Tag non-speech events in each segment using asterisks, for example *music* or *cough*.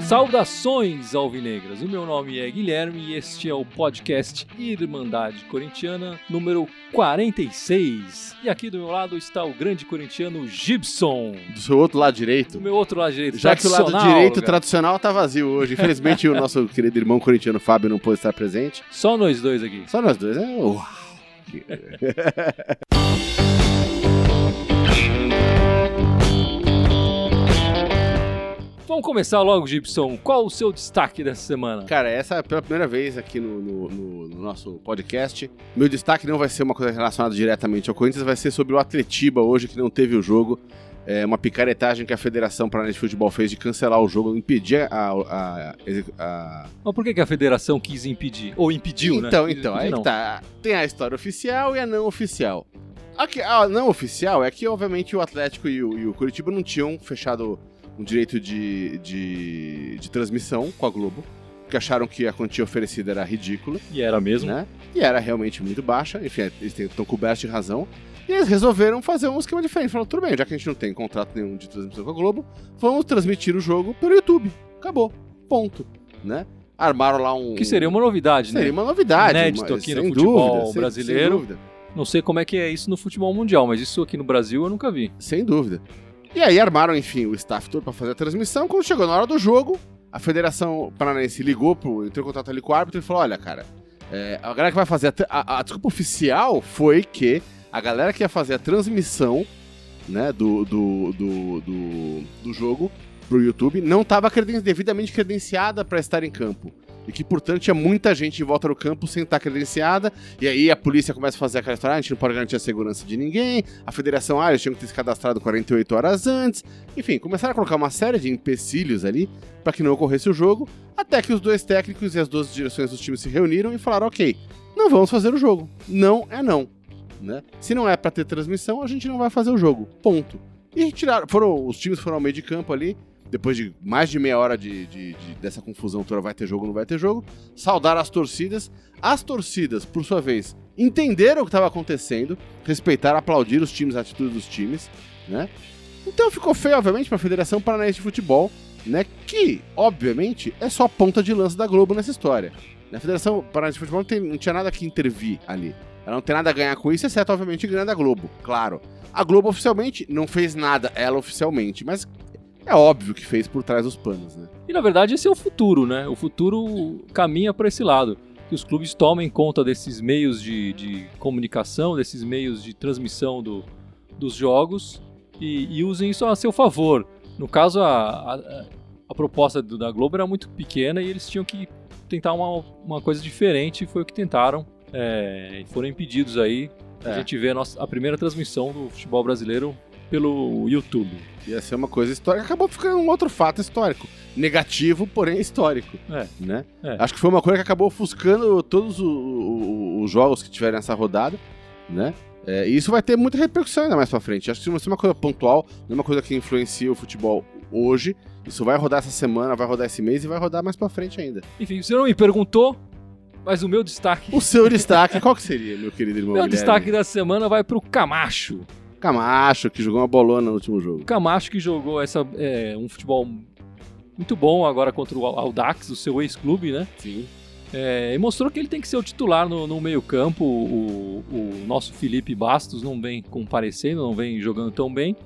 Saudações alvinegras! O meu nome é Guilherme e este é o podcast Irmandade Corintiana número 46. E aqui do meu lado está o grande corintiano Gibson. Do seu outro lado direito. Do meu outro lado direito, Já que o lado direito cara. tradicional tá vazio hoje. Infelizmente o *laughs* nosso querido irmão corintiano Fábio não pôde estar presente. Só nós dois aqui. Só nós dois, né? Uau. *laughs* Vamos começar logo, Gibson. Qual o seu destaque dessa semana? Cara, essa é pela primeira vez aqui no, no- no- no nosso podcast. Meu destaque não vai ser uma coisa relacionada diretamente ao Corinthians, vai ser sobre o Atletiba hoje, que não teve o jogo. É uma picaretagem que a Federação Paranaense de Futebol fez de cancelar o jogo, impedir a. a- a- Mas por que, que a federação quis impedir? Ou impediu, né? então, Quis então, impedir, aí não. que tá. Tem a história oficial e a não oficial. A, que- a não oficial é que, obviamente, o Atlético e o, e o Curitiba não tinham fechado um direito de, de, de transmissão com a Globo, porque acharam que a quantia oferecida era ridícula, E era mesmo. né? E era realmente muito baixa, enfim, eles estão cobertos de razão. E eles resolveram fazer um esquema diferente. Falaram, tudo bem, já que a gente não tem contrato nenhum de transmissão com a Globo, vamos transmitir o jogo pelo YouTube. Acabou. Ponto. Né? Armaram lá um. Que seria uma novidade, Seria né? uma novidade. Inédito mas aqui no sem futebol dúvida, sem- brasileiro. Sem dúvida. Não sei como é que é isso no futebol mundial, mas isso aqui no Brasil eu nunca vi. Sem dúvida. E aí armaram, enfim, o staff todo pra fazer a transmissão. Quando chegou na hora do jogo, a Federação Paranaense ligou, pro, entrou em contato ali com o árbitro e falou: olha, cara, é, a galera que vai fazer. A, a- a desculpa oficial foi que a galera que ia fazer a transmissão né, do, do, do, do, do jogo pro YouTube não estava devidamente credenciada para estar em campo. E que, portanto, tinha muita gente em volta do campo sem estar credenciada. E aí a polícia começa a fazer aquela história: ah, a gente não pode garantir a segurança de ninguém. A federação, ah, eles tinham que ter se cadastrado 48 horas antes. Enfim, começaram a colocar uma série de empecilhos ali para que não ocorresse o jogo. Até que os dois técnicos e as duas direções dos times se reuniram e falaram: ok, não vamos fazer o jogo. Não é não. Né? Se não é para ter transmissão, a gente não vai fazer o jogo. Ponto. E tiraram, foram, os times foram ao meio de campo ali, depois de mais de meia hora de, de- de- dessa confusão toda, vai ter jogo, não vai ter jogo, saudaram as torcidas. As torcidas, por sua vez, entenderam o que estava acontecendo, respeitaram, aplaudiram os times, a atitude dos times, né? Então ficou feio, obviamente, para a Federação Paranaense de Futebol, né? Que, obviamente, é só a ponta de lança da Globo nessa história. A Federação Paranaense de Futebol não, tem- não tinha nada que intervir ali. Ela não tem nada a ganhar com isso, exceto, obviamente, grana da Globo, claro. A Globo oficialmente não fez nada, ela oficialmente, mas é óbvio que fez por trás dos panos, né? E na verdade esse é o futuro, né? O futuro caminha para esse lado. Que os clubes tomem conta desses meios de, de comunicação, desses meios de transmissão do- dos jogos e, e usem isso a seu favor. No caso, a, a- a proposta do- da Globo era muito pequena e eles tinham que tentar uma, uma coisa diferente, e foi o que tentaram. É, foram impedidos aí. A É. gente vê a, nossa, a primeira transmissão do futebol brasileiro pelo YouTube. Ia ser uma coisa histórica, acabou ficando um outro fato histórico. Negativo, porém histórico. É. Né? É. Acho que foi uma coisa que acabou ofuscando todos os jogos que tiveram nessa rodada, né? É, e isso vai ter muita repercussão ainda mais pra frente. Acho que isso vai ser uma coisa pontual, não é uma coisa que influencia o futebol hoje. Isso vai rodar essa semana, vai rodar esse mês e vai rodar mais pra frente ainda. Enfim, você não me perguntou, mas o meu destaque O seu destaque, qual que seria, meu querido irmão *laughs* Meu Guilherme? destaque da semana vai pro Camacho. Camacho, que jogou uma bolona no último jogo. Camacho que jogou essa, é, um futebol muito bom agora contra o Audax, o seu ex-clube, né? Sim. É, e mostrou que ele tem que ser o titular no, no meio-campo. O, o nosso Felipe Bastos não vem comparecendo, não vem jogando tão bem.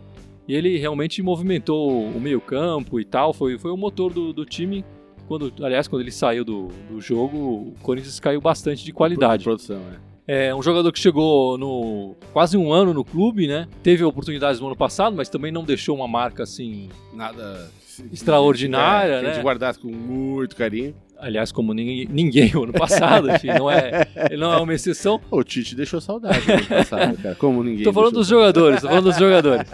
E ele realmente movimentou o meio-campo e tal. Foi, foi o motor do, do time. Quando, aliás, quando ele saiu do, do jogo, o Corinthians caiu bastante de qualidade. Produção, é. É um jogador que chegou no quase um ano no clube, né? Teve oportunidades no ano passado, mas também não deixou uma marca assim. Nada Extraordinária, é, que a gente né? guardasse com muito carinho. Aliás, como ninguém, ninguém o ano passado, enfim, não é, ele não é uma exceção. O Tite deixou saudade no ano passado, cara. Como ninguém. Tô falando dos jogadores, tô falando dos jogadores.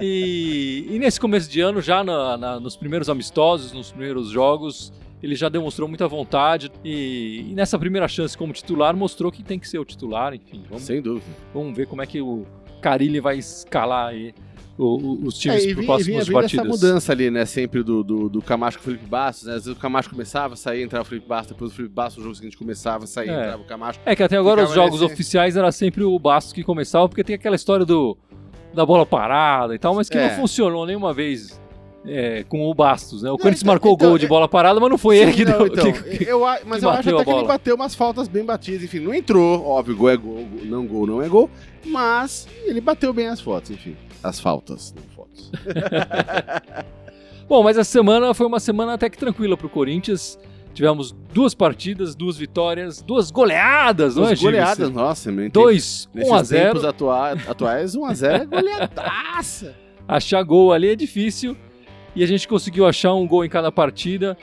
E, e nesse começo de ano, já na- na- nos primeiros amistosos, nos primeiros jogos, ele já demonstrou muita vontade. E, e nessa primeira chance como titular, mostrou que tem que ser o titular, enfim. Vamos, Sem dúvida. vamos ver como é que o Carilli vai escalar aí o- os times É, e para vinha, vinha, vinha essa partidas. mudança ali, né? Sempre do, do, do Camacho com o Felipe Bastos, né? Às vezes o Camacho começava, saía, entrava o Felipe Bastos, depois o Felipe Bastos, no jogo seguinte começava, saía, É. entrava o Camacho. É que até agora os jogos nesse- oficiais era sempre o Bastos que começava, porque tem aquela história do da bola parada e tal, mas que É. não funcionou nenhuma vez é, com o Bastos, né? O Corinthians então- marcou o então, gol de é- bola parada, mas não foi ele Sim, que não, deu. então, que- eu, a- mas eu acho até a que ele bateu umas faltas bem batidas, enfim, não entrou, óbvio, gol é gol- não gol não é gol, mas ele bateu bem as fotos, enfim, as faltas, não fotos. *laughs* Bom, mas essa semana foi uma semana até que tranquila pro Corinthians. Tivemos duas partidas, duas vitórias, duas goleadas, não é, Duas goleadas, nossa, meu, em 2, Nesses 1 a 0 tempos atua- atuais, 1x0 é goleadaça. *laughs* Achar gol ali é difícil. E a gente conseguiu achar um gol em cada partida.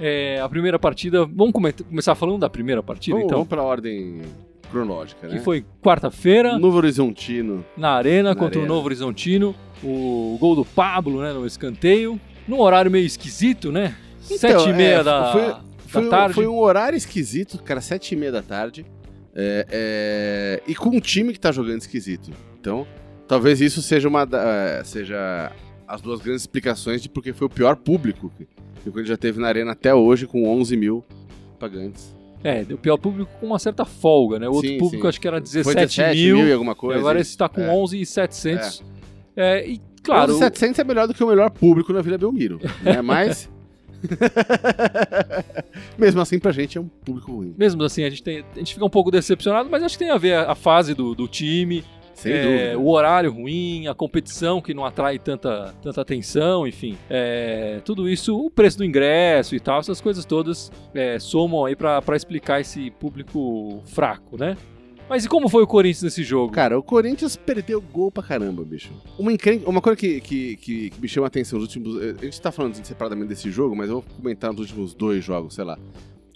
É, a primeira partida, vamos come- começar falando da primeira partida, Vamos, então. vamos pra ordem cronológica, né? Que foi quarta-feira, Novo Horizontino. na Arena, Na contra Arena. o Novo Horizontino. O gol do Pablo, né, no escanteio. Num horário meio esquisito, né? Sete e é, meia da, foi- da Foi, um- tarde. foi um horário esquisito, cara, sete e meia da tarde. é, é, e com um time que tá jogando esquisito. Então, talvez isso seja uma é, seja as duas grandes explicações de porque foi o pior público que, que o Corinthians já teve na arena até hoje, com 11 mil pagantes. É, deu pior público com uma certa folga, né? O outro Sim, público sim. acho que era Foi 17 mil. e alguma coisa. agora esse está com É. 11,700. É, e claro, 11.700 é melhor do que o melhor público na Vila Belmiro, *laughs* né? Mas... *laughs* Mesmo assim, pra gente é um público ruim. mesmo assim, a gente, tem, a gente fica um pouco decepcionado, mas acho que tem a ver a, a fase do, do time, é, o horário ruim, a competição que não atrai tanta, tanta atenção, enfim. É, tudo isso, o preço do ingresso e tal, essas coisas todas é, somam aí pra pra explicar esse público fraco, né? Mas e como foi o Corinthians nesse jogo? Cara, o Corinthians perdeu gol pra caramba, bicho. Uma, encrenca- uma coisa que, que, que, que me chama a atenção nos últimos. A gente tá falando separadamente desse jogo, mas eu vou comentar nos últimos dois jogos, sei lá.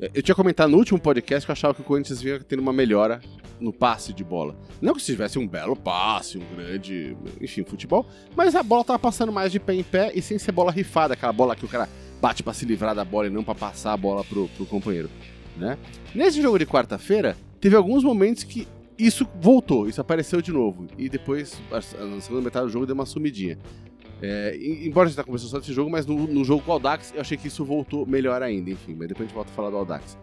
Eu tinha comentado no último podcast que eu achava que o Corinthians vinha tendo uma melhora no passe de bola. Não que se tivesse um belo passe, um grande, enfim, futebol, mas a bola tava passando mais de pé em pé e sem ser bola rifada, aquela bola que o cara bate pra se livrar da bola e não pra passar a bola pro, pro companheiro, né? Nesse jogo de quarta-feira, teve alguns momentos que isso voltou, isso apareceu de novo. E depois, na segunda metade do jogo, deu uma sumidinha. É, embora a gente tá conversando só desse jogo, mas no, no jogo com o Audax, eu achei que isso voltou melhor ainda, enfim. Mas depois a gente volta a falar do Audax.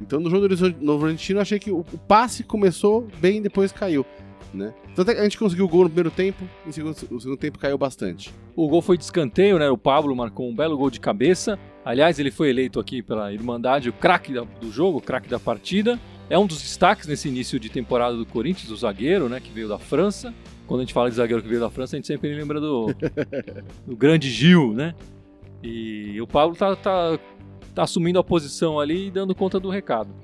Então no jogo do Novo Horizontino, eu achei que o, o passe começou bem e depois caiu. Né? Que a gente conseguiu o gol no primeiro tempo, e o segundo, o segundo tempo caiu bastante. O gol foi de escanteio, né? O Pablo marcou um belo gol de cabeça. Aliás, ele foi eleito aqui pela Irmandade o craque do jogo, o craque da partida. É um dos destaques nesse início de temporada do Corinthians, o zagueiro, né? Que veio da França. Quando a gente fala de zagueiro que veio da França, a gente sempre lembra do, *laughs* do grande Gil, né? E o Pablo tá, tá, tá assumindo a posição ali e dando conta do recado.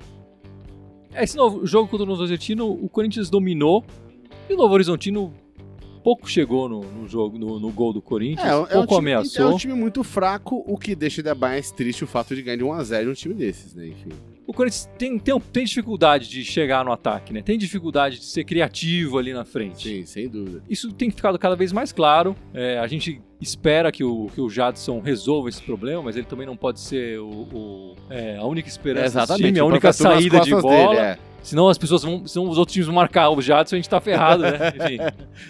Esse novo jogo contra o Novo Horizontino, o Corinthians dominou e o Novo Horizontino pouco chegou no, no jogo, no, no gol do Corinthians, É, é um pouco time, é ameaçou. um time muito fraco, o que deixa ainda mais triste o fato de ganhar de 1x0 de um time desses, né? Enfim. O Corinthians tem, tem, tem dificuldade de chegar no ataque, né? Tem dificuldade de ser criativo ali na frente. Sim, sem dúvida. Isso tem ficado cada vez mais claro. É, a gente espera que o, que o Jadson resolva esse problema, mas ele também não pode ser o, o- é, a única esperança desse time, a única saída de bola. dele, é. Senão as pessoas vão. Senão os outros times vão marcar o Jadson e a gente tá ferrado, né? *laughs* Enfim.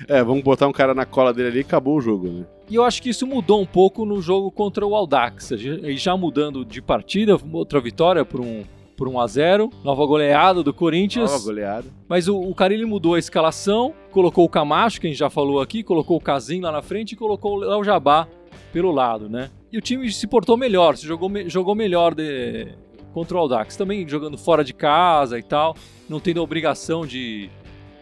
É, vamos botar um cara na cola dele ali e acabou o jogo, né? E eu acho que isso mudou um pouco no jogo contra o Audax. E já mudando de partida, outra vitória por um, por 1 a 0 nova goleada do Corinthians. Nova goleada. Mas o, o Carilli mudou a escalação, colocou o Camacho, que a gente já falou aqui, colocou o Casim lá na frente e colocou o Léo Jabá pelo lado, né? E o time se portou melhor, se jogou, me- jogou melhor de- contra o Audax. Também jogando fora de casa e tal, não tendo a obrigação de,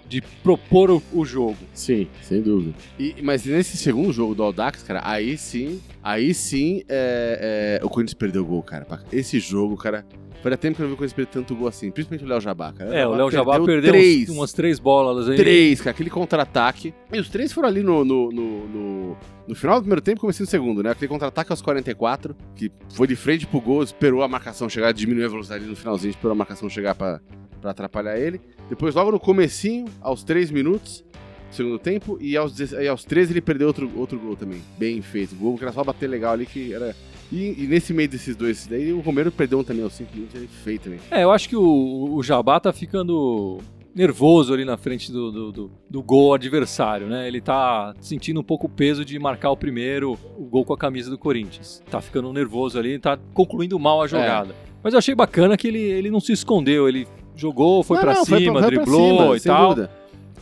de propor o, o jogo. Sim, sem dúvida. E, mas nesse segundo jogo do Audax, cara, aí sim, aí sim é, é, o Corinthians perdeu o gol, cara. Esse jogo, cara, fazia tempo que eu não vi o Corinthians perder tanto gol assim, principalmente o Léo Jabá, cara. É, o Léo Jabá perdeu três. uns- umas três bolas aí. Três, cara, aquele contra-ataque. E os três foram ali no, no, no, no- no final do primeiro tempo e começo do segundo, né? Aquele contra-ataque aos 44, que foi de frente pro gol, esperou a marcação chegar, diminuiu a velocidade no finalzinho, esperou a marcação chegar pra, pra atrapalhar ele. Depois, logo no comecinho, aos 3 minutos do segundo tempo, e aos, 10 e aos 13 ele perdeu outro, outro gol também. Bem feito. Gol que era só bater legal ali, que era... E, e nesse meio desses dois, daí o Romero perdeu um também aos 5 minutos, ele feito também. É, eu acho que o, o Jabá tá ficando nervoso ali na frente do, do, do, do gol adversário, né? Ele tá sentindo um pouco o peso de marcar o primeiro o gol com a camisa do Corinthians. Tá ficando nervoso ali, tá concluindo mal a jogada. É. Mas eu achei bacana que ele, ele não se escondeu, ele jogou, foi pra não, foi cima, pra- foi pra driblou cima, e tal.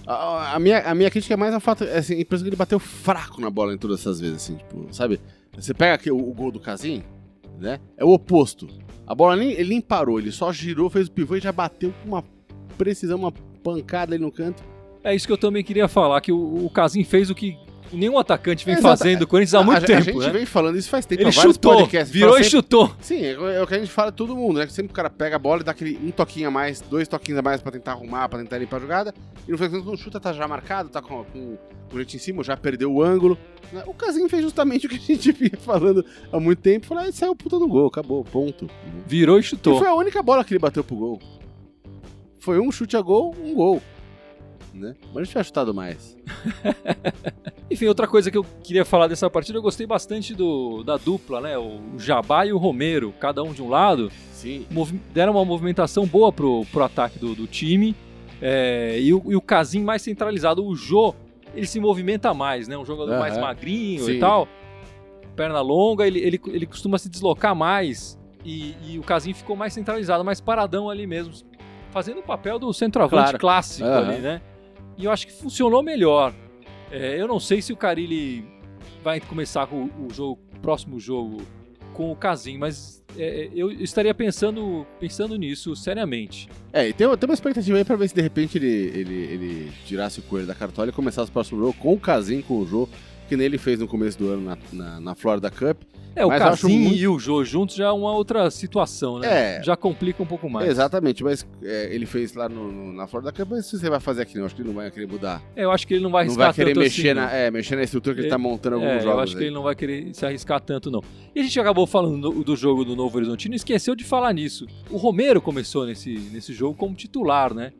A, a minha, a minha crítica é mais ao fato, é, assim, a impressão que ele bateu fraco na bola em todas essas vezes, assim, tipo, sabe? Você pega aqui o, o gol do Casim, né? É o oposto. A bola nem, ele nem parou, ele só girou, fez o pivô e já bateu com uma precisão, uma pancada ali no canto. É isso que eu também queria falar, que o, o Casim fez o que nenhum atacante vem Exato. fazendo o Corinthians há muito a, tempo, A gente né? vem falando isso faz tempo, Ele chutou, podcasts, virou e sempre- chutou. Sim, é, é o que a gente fala todo mundo, né? Que sempre o cara pega a bola e dá aquele um toquinho a mais, dois toquinhos a mais pra tentar arrumar, pra tentar limpar a jogada. E no final, quando chuta, tá já marcado, tá com, com, com gente em cima, já perdeu o ângulo. né? O Casim fez justamente o que a gente *laughs* vinha falando há muito tempo. Falou, ah, saiu puta do gol, acabou, ponto. Virou e E chutou. foi a única bola que ele bateu pro gol. Foi um chute a gol, um gol. Né? Mas a gente tinha chutado mais. *laughs* Enfim, outra coisa que eu queria falar dessa partida, eu gostei bastante do, da dupla, né? O Jabá e o Romero, cada um de um lado, Sim. deram uma movimentação boa pro, pro ataque do, do time. É, e, o, e o Casim mais centralizado. O Jô, ele se movimenta mais, né? Um jogador Aham. mais magrinho Sim. e tal. Perna longa, ele, ele, ele costuma se deslocar mais. E, e o Casim ficou mais centralizado, mais paradão ali mesmo. Fazendo o papel do centroavante Claro. clássico Aham. ali, né? E eu acho que funcionou melhor. É, eu não sei se o Carilli vai começar com o, jogo, o próximo jogo com o Casim, mas é, eu estaria pensando, pensando nisso seriamente. É, e tem, tem uma expectativa aí pra ver se de repente ele, ele, ele tirasse o coelho da cartola e começasse o próximo jogo com o Casim, com o Jô, que nem ele fez no começo do ano na, na, na Florida Cup. É, o Mas acho Casim muito- e o Jô juntos já é uma outra situação, né? É. Já complica um pouco mais. Exatamente, mas é, ele fez lá no, no- na Florida Cup, mas se você vai fazer aqui, não, acho que ele não vai querer mudar. É, eu acho que ele não vai Não arriscar vai querer tanto mexer, assim, na, não. é, mexer na estrutura que ele, Ele- tá montando alguns É, jogos. eu acho que aí. ele não vai querer se arriscar tanto, não. E a gente acabou falando do, do jogo do Novo Horizontino e esqueceu de falar nisso. O Romero começou nesse, nesse jogo como titular, né?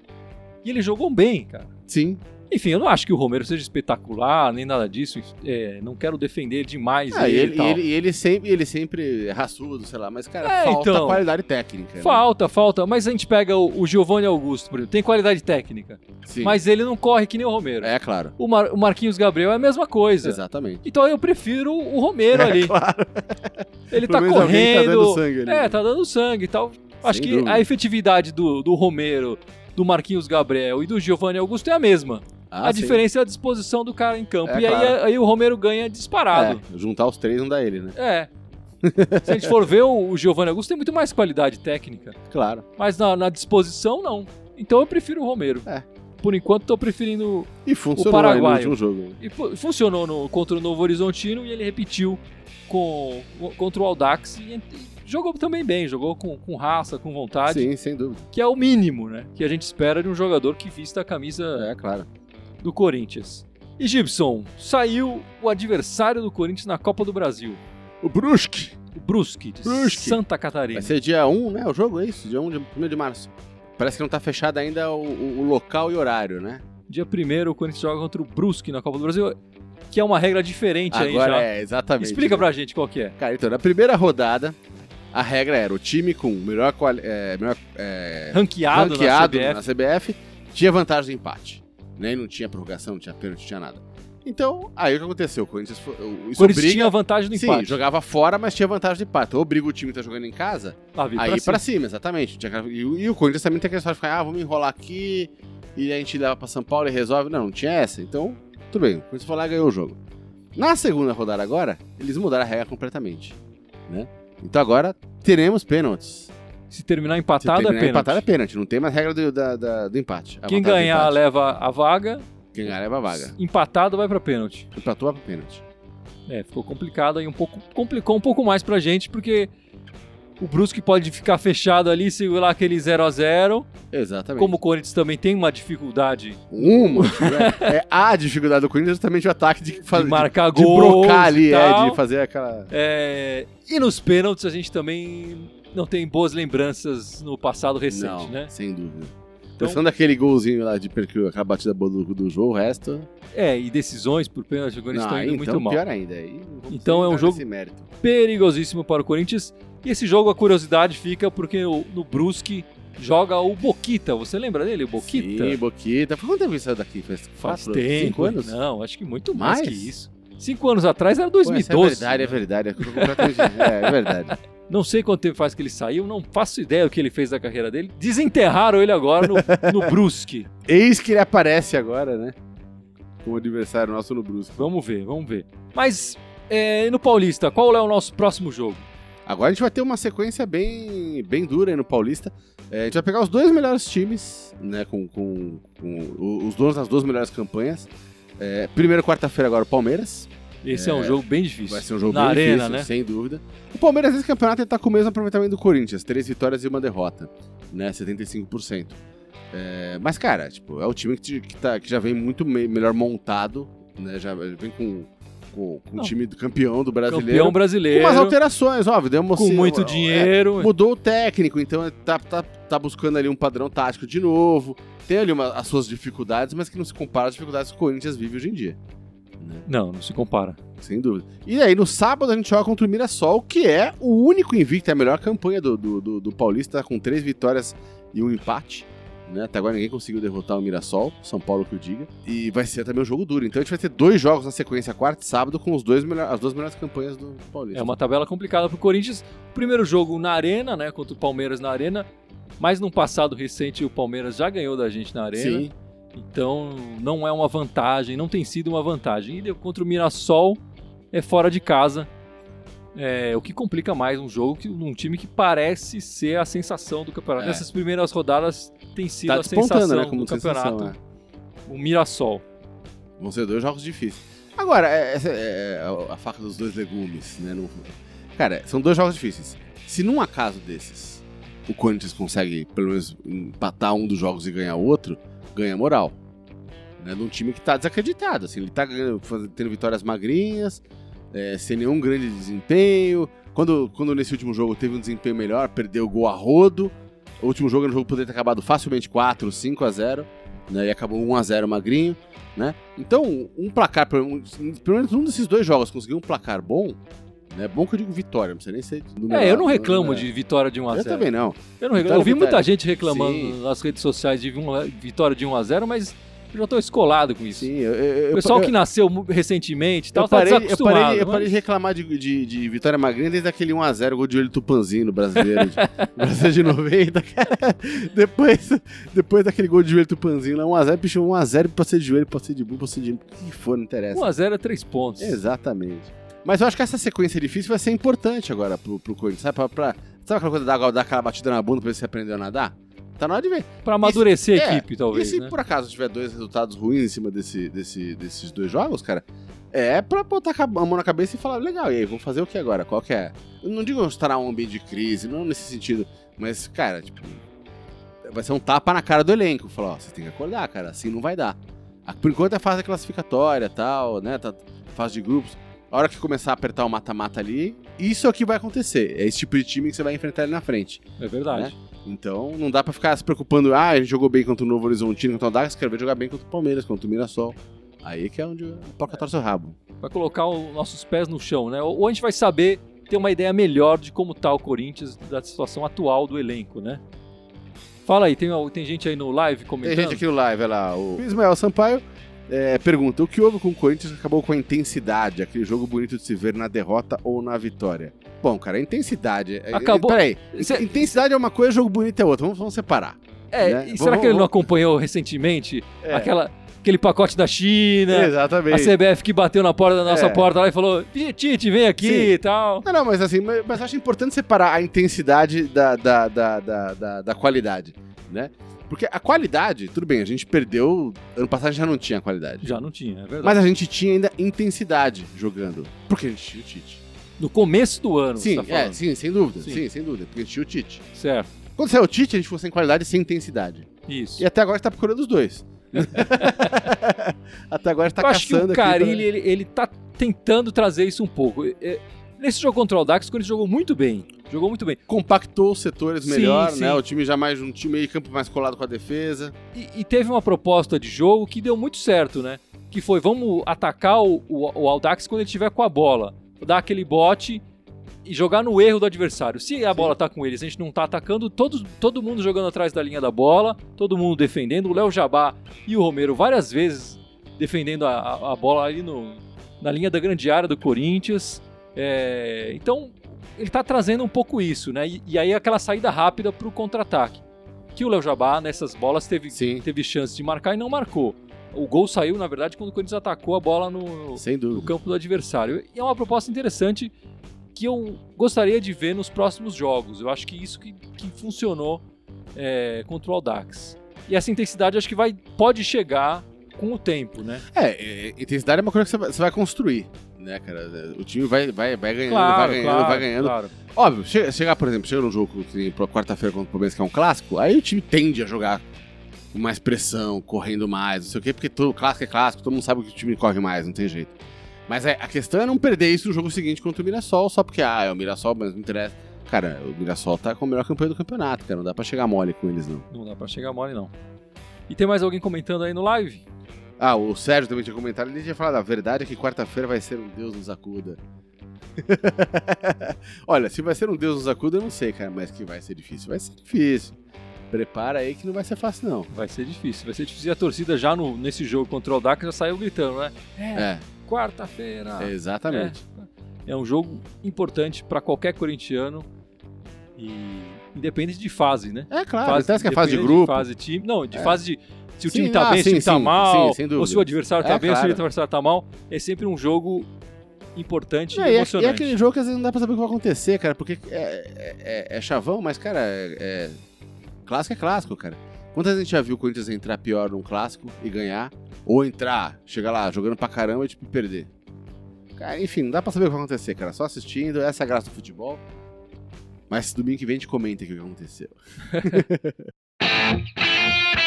E ele jogou bem, cara. Sim. Enfim, eu não acho que o Romero seja espetacular, nem nada disso. É, não quero defender demais Ah, ele, ele, ele, ele sempre, ele sempre é raçudo, sei lá, mas, cara, É, falta então. qualidade técnica. né? Falta, falta. Mas a gente pega o, o Giovanni Augusto, por exemplo. Tem qualidade técnica, Sim. mas ele não corre que nem o Romero. É, claro. O, Mar- o Marquinhos Gabriel é a mesma coisa. Exatamente. Então eu prefiro o Romero ali. É, Claro. *laughs* Ele tá correndo. tá dando sangue ali. É, né? tá dando sangue e tal. Acho Sem que dúvida. a efetividade do, do Romero, do Marquinhos Gabriel e do Giovanni Augusto é a mesma. Ah, a sim. diferença é a disposição do cara em campo. É, e aí, claro. aí o Romero ganha disparado. É, juntar os três não dá ele, né? É. Se a gente for ver, o, o Giovanni Augusto tem muito mais qualidade técnica. Claro. Mas na, na disposição, não. Então eu prefiro o Romero. É. Por enquanto, tô preferindo. E funcionou aí no Paraguaio. último jogo. E fu- funcionou no- contra o Novo Horizontino e ele repetiu com, contra o Aldax. E, e jogou também bem, jogou com, com raça, com vontade. Sim, sem dúvida. Que é o mínimo, né? Que a gente espera de um jogador que vista a camisa É, claro. do Corinthians. E Gibson, saiu o adversário do Corinthians na Copa do Brasil. O Brusque. O Brusque, de Brusque. Santa Catarina. Vai ser dia 1, né? O jogo é isso, dia 1 de, 1 de março. Parece que não tá fechado ainda o, o- o local e horário, né? Dia 1 o Corinthians joga contra o Brusque na Copa do Brasil, que é uma regra diferente aí Agora já. é, exatamente. Explica né? pra gente qual que é. Cara, então, na primeira rodada, a regra era o time com melhor, é, melhor é, Ranqueado, ranqueado na CBF. na CBF tinha vantagem de empate. Né? Não tinha prorrogação, não tinha pênalti, não tinha nada. Então, aí o que aconteceu? O Corinthians, o- isso Corinthians obriga... tinha vantagem no Sim, empate. jogava fora, mas tinha vantagem de empate. Então, Obriga o time que tá jogando em casa Ah, Aí pra pra, cima. cima, exatamente. E, o- Corinthians também tem aquela história de ficar, ah, vamos enrolar aqui e a gente leva pra São Paulo e resolve. Não, não tinha essa. Então, tudo bem. O Corinthians foi lá e ganhou o jogo. Na segunda rodada agora, eles mudaram a regra completamente. Né? Então agora teremos pênaltis. Se terminar Se empatado, terminar é pênalti. empatado é pênalti. Não tem mais regra do, da- da- do empate. A Quem ganhar empate. leva a vaga, ganhar leva a vaga. empatado vai pra pênalti. Empatou vai pro pênalti. É, ficou complicado aí um pouco, complicou um pouco mais pra gente, porque o Brusque pode ficar fechado ali, segurar aquele 0 a 0 Exatamente. Como o Corinthians também tem uma dificuldade Uma. né? é a dificuldade do Corinthians é justamente o ataque de, fazer, de marcar de, de gols brocar ali, é, de fazer aquela. É, e nos pênaltis a gente também não tem boas lembranças no passado recente, Não, né? sem dúvida. Então- Pensando naquele golzinho lá de percurso, aquela batida boa do, do jogo, o resto. É, e decisões por pênalti, não, estão indo então muito mal. pior ainda. Então é um jogo-. Perigosíssimo para o Corinthians. E esse jogo, a curiosidade fica porque o- no Brusque joga o Boquita. Você lembra dele, o Boquita? Sim, Boquita. Foi quanto tempo ele saiu daqui? Faz, Faz quatro, tempo. Cinco anos? Não, acho que muito mais, Mais? que isso. Cinco anos atrás era Pô, essa 2012. É verdade, é verdade. É, completamente- é, é verdade. Não sei quanto tempo faz que ele saiu, não faço ideia do que ele fez da carreira dele. Desenterraram ele agora no, no *laughs* Brusque. Eis que ele aparece agora, né? Como adversário nosso no Brusque. Vamos ver, vamos ver. Mas é, no Paulista, qual é o nosso próximo jogo? Agora a gente vai ter uma sequência bem, bem dura aí no Paulista. É, a gente vai pegar os dois melhores times, né? Com, com, com os donos das duas melhores campanhas. É, primeiro, quarta-feira, agora o Palmeiras. Esse é, um jogo bem difícil. Vai ser um jogo Na bem arena, difícil, né? sem dúvida. O Palmeiras nesse campeonato ele tá com o mesmo aproveitamento do Corinthians, três vitórias e uma derrota, né? 75%. É, mas, cara, tipo, é o time que, que tá- que já vem muito me- melhor montado, né? Já vem com, com, com o time do campeão do brasileiro. Campeão com brasileiro, umas alterações, óbvio. Deu uma, com assim, muito é, dinheiro. Mudou o técnico, então tá, tá, tá buscando ali um padrão tático de novo. Tem ali uma- as suas dificuldades, mas que não se compara às dificuldades que o Corinthians vive hoje em dia. Né? Não, não se compara. Sem dúvida. E aí, no sábado, a gente joga contra o Mirassol, que é o único invicto, é a melhor campanha do, do, do, do Paulista, com três vitórias e um empate. Né? Até agora ninguém conseguiu derrotar o Mirassol, São Paulo que o diga. E vai ser também um jogo duro. Então a gente vai ter dois jogos na sequência, quarta e sábado, com os dois melhor, as duas melhores campanhas do Paulista. É uma tabela complicada pro Corinthians. Primeiro jogo na Arena, né? Contra o Palmeiras na Arena. Mas num passado recente o Palmeiras já ganhou da gente na Arena. Sim. Então não é uma vantagem, não tem sido uma vantagem. E contra o Mirassol é fora de casa. É, o que complica mais um jogo que um time que parece ser a sensação do campeonato. É. Nessas primeiras rodadas tem sido Tá a sensação despontando, né? Como do campeonato. sensação, é. O Mirassol. Vão ser dois jogos difíceis. Agora, é, essa é a faca dos dois legumes, né? Não- Cara, são dois jogos difíceis. Se num acaso desses o Corinthians consegue, pelo menos, empatar um dos jogos e ganhar o outro, ganha moral. Né? Um time que tá desacreditado. Assim, ele tá faz- tendo vitórias magrinhas, é, sem nenhum grande desempenho. Quando, quando nesse último jogo teve um desempenho melhor, perdeu o gol a rodo. O último jogo no jogo poderia ter acabado facilmente 4, 5 a 0 né? E acabou 1 a 0 magrinho, né? Então, um placar, pelo menos um desses dois jogos conseguiu um placar bom, né? Bom que eu digo vitória, não precisa nem ser numerado, É, eu não reclamo né? de vitória de 1x0. Eu também não. Eu não reclamo. Vitória, Eu vi muita gente reclamando Sim. nas redes sociais de vitória de 1x0, mas eu já tô escolado com isso. Sim, eu, eu, O eu- pessoal eu- que nasceu recentemente e tal, eu parei, tá eu desacostumado. parei, eu mas- parei de reclamar de, de, de vitória magrinha desde aquele 1x0, gol de olho Tupanzinho no brasileiro. De, brasileiro de 90. cara. depois, depois daquele gol de joelho Tupanzinho lá, 1x0, bicho, 1x0 pra ser de joelho, pra ser de pra ser de. O que for, não interessa. 1x0 é 3 pontos. Exatamente. Mas eu acho que essa sequência difícil vai ser importante agora pro, pro Corinthians. Sabe, pra, pra- sabe aquela coisa da água dar aquela batida na bunda pra ver se você aprendeu a nadar? Tá na hora de ver. Pra amadurecer É, a equipe, talvez, e se né? por acaso tiver dois resultados ruins em cima desse, desse- desses dois jogos, cara, é pra botar a mão na cabeça e falar, legal, e aí, vamos fazer o que agora? Qual que é? Eu não digo estar um ambiente de crise, não nesse sentido, mas, cara, tipo, vai ser um tapa na cara do elenco. Falar, ó, você tem que acordar, cara, assim não vai dar. Por enquanto é fase classificatória tal, né? Tá, fase de grupos. A hora que começar a apertar o mata-mata ali, isso é o que vai acontecer. É esse tipo de time que você vai enfrentar ali na frente. É verdade. Então não dá pra ficar se preocupando, ah, a gente jogou bem contra o Novo Horizontino, contra o Dax, quero ver jogar bem contra o Palmeiras, contra o Mirassol. Aí que é onde a porca torce o rabo. Vai colocar os nossos pés no chão, né? Ou a gente vai saber ter uma ideia melhor de como tá o Corinthians, da situação atual do elenco, né? Fala aí, tem, tem gente aí no live Tem comentando? gente aqui no live, olha lá, o Ismael Sampaio é, pergunta, o que houve com o Corinthians que acabou com a intensidade, aquele jogo bonito de se ver na derrota ou na vitória? Bom, cara, a intensidade... é- Acabou- Peraí, Cê- intensidade é uma coisa, jogo bonito é outra, vamos, vamos separar. É, né? e será Vamos- que ele não acompanhou recentemente É. aquela, aquele pacote da China? A Exatamente. CBF que bateu na porta da nossa É. porta lá e falou: Tite, vem aqui Sim. e tal. Não, não, mas assim, mas, mas acho importante separar a intensidade da, da, da, da, da, da qualidade, né? Porque a qualidade, tudo bem, a gente perdeu. Ano passado já não tinha qualidade. Já não tinha, é verdade. Mas a gente tinha ainda intensidade jogando. Porque a gente tinha o Tite. no começo do ano, Sim, você tá é, sim, sem dúvida. Sim. Sim. sem dúvida. Porque a gente tinha o Tite. Certo. Quando saiu o Tite, a gente ficou sem qualidade e sem intensidade. Isso. E até agora a gente tá procurando os dois. *laughs* até agora a gente tá Eu acho que caçando o Carilli, ele, ele tá tentando trazer isso um pouco. É, Nesse jogo contra o Audax, quando ele jogou muito bem. Jogou muito bem. Compactou os setores Sim, melhor, sim. né? O time já mais um time meio campo mais colado com a defesa. E, e teve uma proposta de jogo que deu muito certo, né? Que foi, vamos atacar o, o, o Audax quando ele estiver com a bola. Dar aquele bote e jogar no erro do adversário. Se a bola tá com eles, a gente não tá atacando, todo, todo mundo jogando atrás da linha da bola, todo mundo defendendo. O Léo Jabá e o Romero várias vezes defendendo a, a, a bola ali no, na linha da grande área do Corinthians. É, então, ele tá trazendo um pouco isso, né? E, e aí aquela saída rápida pro contra-ataque. Que o Léo Jabá, nessas bolas, teve, Sim. teve chance de marcar e não marcou. O gol saiu, na verdade, quando o Corinthians atacou a bola no, no campo do adversário. E é uma proposta interessante que eu gostaria de ver nos próximos jogos. Eu acho que isso que, que funcionou é, contra o Audax. E essa intensidade acho que vai, pode chegar com o tempo, né? É, é, intensidade é uma coisa que você vai construir, né, cara? O time vai, vai, vai ganhando, vai ganhando, vai ganhando. claro. Óbvio, chega, chegar, por exemplo, chega num jogo que quarta-feira contra o Palmeiras, que é um clássico, aí o time tende a jogar com mais pressão, correndo mais, não sei o quê, porque todo clássico é clássico, todo mundo sabe que o time corre mais, não tem jeito. Mas é, a questão é não perder isso no jogo seguinte contra o Mirassol, só porque, ah, é o Mirassol, mas não interessa. Cara, o Mirassol tá com a melhor campanha do campeonato, cara, não dá pra chegar mole com eles, não. Não dá pra chegar mole, não. E tem mais alguém comentando aí no live? Ah, o Sérgio também tinha comentado, ele tinha falado, a verdade é que quarta-feira vai ser um Deus nos acuda. *laughs* Olha, se vai ser um Deus nos acuda, eu não sei, cara, mas que vai ser difícil, vai ser difícil. Prepara aí que não vai ser fácil, não. Vai ser difícil, vai ser difícil. E a torcida já no, nesse jogo contra o Audax já saiu gritando, né? É, Quarta-feira. é exatamente. É um jogo importante pra qualquer corintiano e independente de fase, né? É, claro, fase, que é fase de grupo. fase time, não, de É. fase de se o Sim, time tá ah, bem, se o sim, time tá sim, mal, sim, sem dúvida. ou se o adversário tá É, bem, ou se o claro. adversário tá mal, é sempre um jogo importante Não, e e, é, e é emocionante. aquele jogo que às vezes não dá pra saber o que vai acontecer, cara, porque é, é, é- é chavão, mas, cara, é, é- clássico é clássico, cara. Quantas vezes a gente já viu o Corinthians entrar pior num clássico e ganhar, ou entrar, chegar lá jogando pra caramba e, tipo, perder? Cara, enfim, não dá pra saber o que vai acontecer, cara. Só assistindo, essa é a graça do futebol. Mas domingo que vem a gente comenta o que aconteceu. *laughs*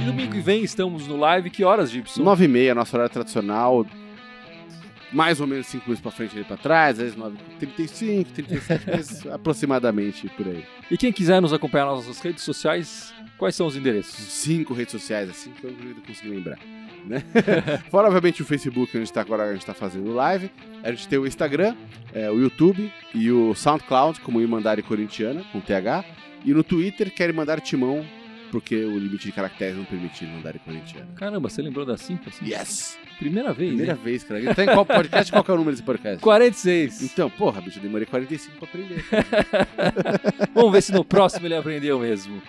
E domingo que vem estamos no live, que horas, Gibson? 9h30, nosso horário tradicional. Mais ou menos 5 minutos pra frente e pra trás, às vezes 9h35, 37, mas *laughs* aproximadamente por aí. E quem quiser nos acompanhar nas nossas redes sociais, quais são os endereços? cinco redes sociais assim que eu consegui lembrar. *laughs* Né? Fora, obviamente, o Facebook, onde a gente tá agora, a gente tá fazendo live. A gente tem o Instagram, é, o YouTube e o SoundCloud, como Irmandade Corintiana, com TH. E no Twitter, querem mandar timão, porque o limite de caracteres não permite Irmandade Corintiana. Caramba, você lembrou das 5? Assim? Yes! Primeira vez, Primeira vez, cara. Ele tá em qual podcast? Qual é o número desse podcast? 46. Então, porra, bicho, eu demorei 45 pra aprender. *laughs* Vamos ver se no próximo ele aprendeu mesmo.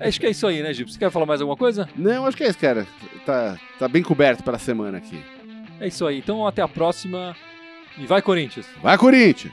Acho que é isso aí, né, Gibson? Você quer falar mais alguma coisa? Não, acho que é isso, cara. Tá, tá bem coberto para a semana aqui. É isso aí. Então até a próxima. E vai, Corinthians! Vai, Corinthians!